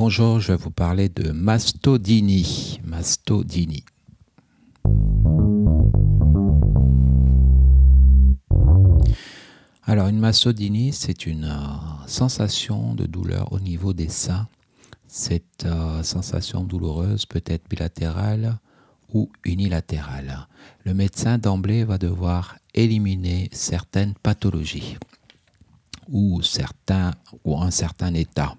Bonjour, je vais vous parler de Mastodini. Mastodini. Alors, une mastodynie, c'est une euh, sensation de douleur au niveau des seins. Cette euh, sensation douloureuse peut être bilatérale ou unilatérale. Le médecin d'emblée va devoir éliminer certaines pathologies ou un certain état.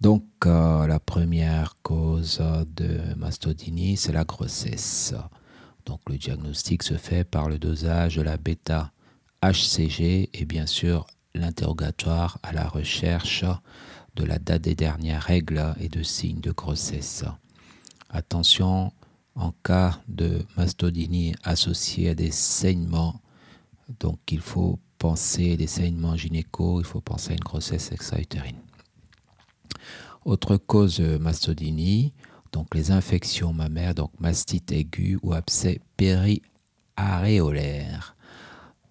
Donc, euh, la première cause de mastodynie, c'est la grossesse. Donc, le diagnostic se fait par le dosage de la bêta HCG et bien sûr l'interrogatoire à la recherche de la date des dernières règles et de signes de grossesse. Attention, en cas de mastodynie associée à des saignements, donc il faut penser des saignements gynéco, il faut penser à une grossesse extra-utérine. Autre cause de mastodynie, donc les infections mammaires, donc mastite aiguë ou abcès périaréolaire.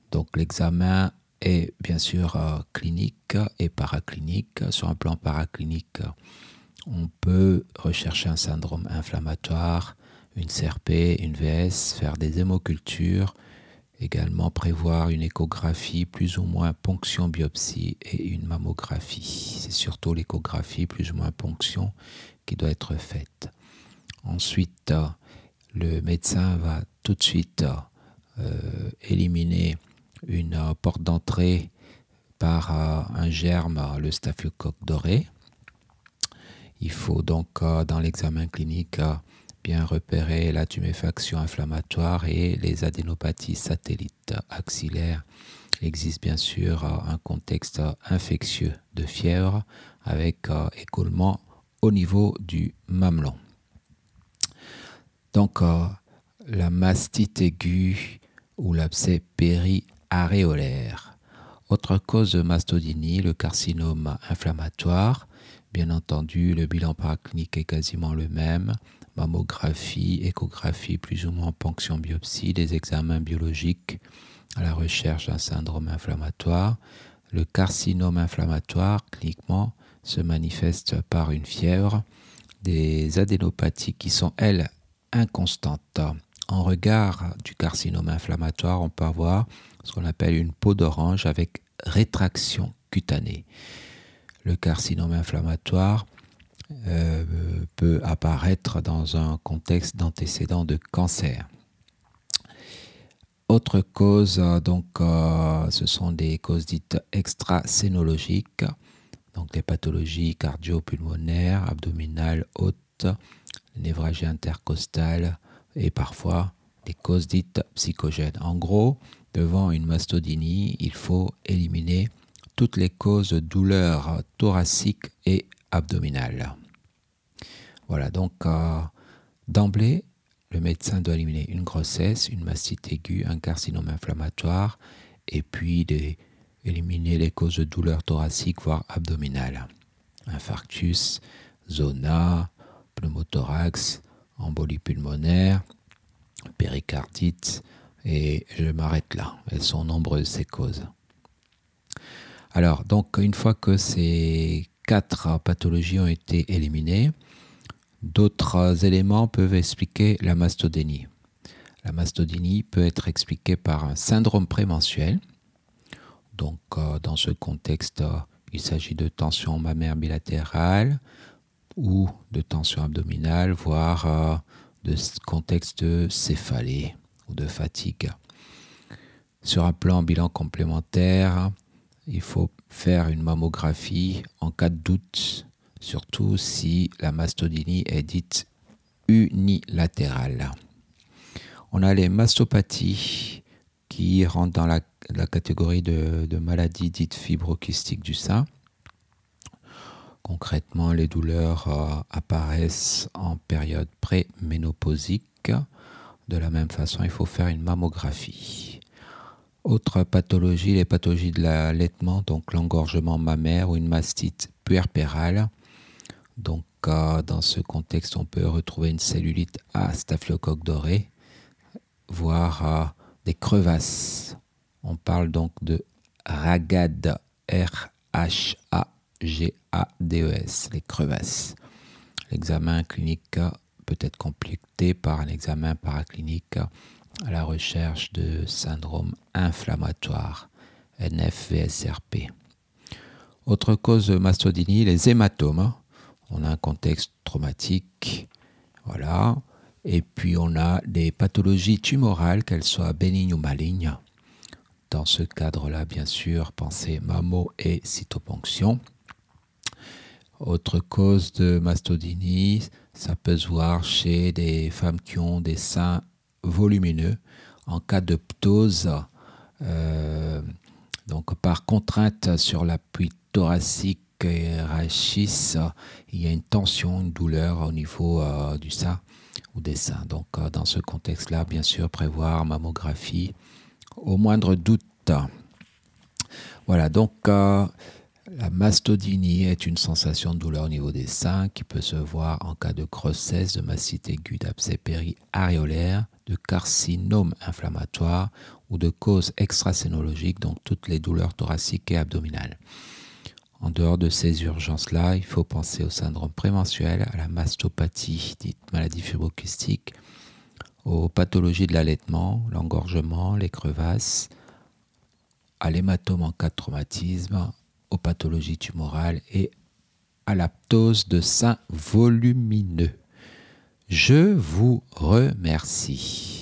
Donc l'examen est bien sûr euh, clinique et paraclinique. Sur un plan paraclinique, on peut rechercher un syndrome inflammatoire, une CRP, une VS, faire des hémocultures, également prévoir une échographie, plus ou moins ponction biopsie et une mammographie. Surtout l'échographie, plus ou moins ponction, qui doit être faite. Ensuite, le médecin va tout de suite euh, éliminer une euh, porte d'entrée par euh, un germe, le staphylocoque doré. Il faut donc dans l'examen clinique bien repérer la tuméfaction inflammatoire et les adénopathies satellites axillaires. Il existe bien sûr un contexte infectieux de fièvre avec écoulement au niveau du mamelon. Donc la mastite aiguë ou l'abcès périaréolaire. Autre cause de mastodynie, le carcinome inflammatoire. Bien entendu, le bilan paraclinique est quasiment le même. Mammographie, échographie, plus ou moins ponction biopsie, des examens biologiques à la recherche d'un syndrome inflammatoire. Le carcinome inflammatoire, cliniquement, se manifeste par une fièvre, des adénopathies qui sont, elles, inconstantes. En regard du carcinome inflammatoire, on peut avoir ce qu'on appelle une peau d'orange avec rétraction cutanée. Le carcinome inflammatoire euh, peut apparaître dans un contexte d'antécédent de cancer. Autre cause, donc, euh, ce sont des causes dites extracénologiques, donc des pathologies cardio-pulmonaires, abdominales, hautes, névragie intercostale, et parfois des causes dites psychogènes. En gros, devant une mastodynie, il faut éliminer toutes les causes de douleurs thoraciques et abdominales. Voilà, donc euh, d'emblée, le médecin doit éliminer une grossesse, une mastite aiguë, un carcinome inflammatoire, et puis éliminer les causes de douleurs thoraciques, voire abdominales. Infarctus, zona, pneumothorax, embolie pulmonaire, péricardite, et je m'arrête là. Elles sont nombreuses ces causes. Alors, donc, une fois que ces quatre pathologies ont été éliminées, d'autres éléments peuvent expliquer la mastodynie. La mastodynie peut être expliquée par un syndrome prémensuel. Donc, euh, dans ce contexte, il s'agit de tension mammaire bilatérale, ou de tension abdominale, voire euh, de contexte de céphalée ou de fatigue. Sur un plan bilan complémentaire, il faut faire une mammographie en cas de doute, surtout si la mastodynie est dite unilatérale. On a les mastopathies qui rentrent dans la, catégorie de, de maladies dites fibrokystiques du sein. Concrètement, les douleurs euh, apparaissent en période pré-ménopausique. De la même façon, il faut faire une mammographie. Autre pathologie, les pathologies de l'allaitement, donc l'engorgement mammaire ou une mastite puerpérale. Donc, euh, dans ce contexte, on peut retrouver une cellulite à staphylocoque doré, voire euh, des crevasses. On parle donc de RAGAD, R-H-A G-A-D-E-S, les crevasses. L'examen clinique peut être complété par un examen paraclinique à la recherche de syndrome inflammatoire, NFVSRP. Autre cause de mastodynie, les hématomes. On a un contexte traumatique, voilà. Et puis on a des pathologies tumorales, qu'elles soient bénignes ou malignes. Dans ce cadre-là, bien sûr, pensez mammo et cytoponction. Autre cause de mastodynie, ça peut se voir chez des femmes qui ont des seins volumineux en cas de ptose. Euh, donc par contrainte sur l'appui thoracique rachis, il y a une tension, une douleur au niveau euh, du sein ou des seins. Donc euh, dans ce contexte-là, bien sûr, prévoir mammographie au moindre doute. Voilà, donc la mastodynie est une sensation de douleur au niveau des seins qui peut se voir en cas de grossesse, de mastite aiguë, d'abcès péri-aréolaire, de carcinome inflammatoire ou de cause extracénologique, donc toutes les douleurs thoraciques et abdominales. En dehors de ces urgences-là, il faut penser au syndrome prémensuel, à la mastopathie, dite maladie fibrocystique, aux pathologies de l'allaitement, l'engorgement, les crevasses, à l'hématome en cas de traumatisme, aux pathologies tumorales et à la ptose de sein volumineux. Je vous remercie.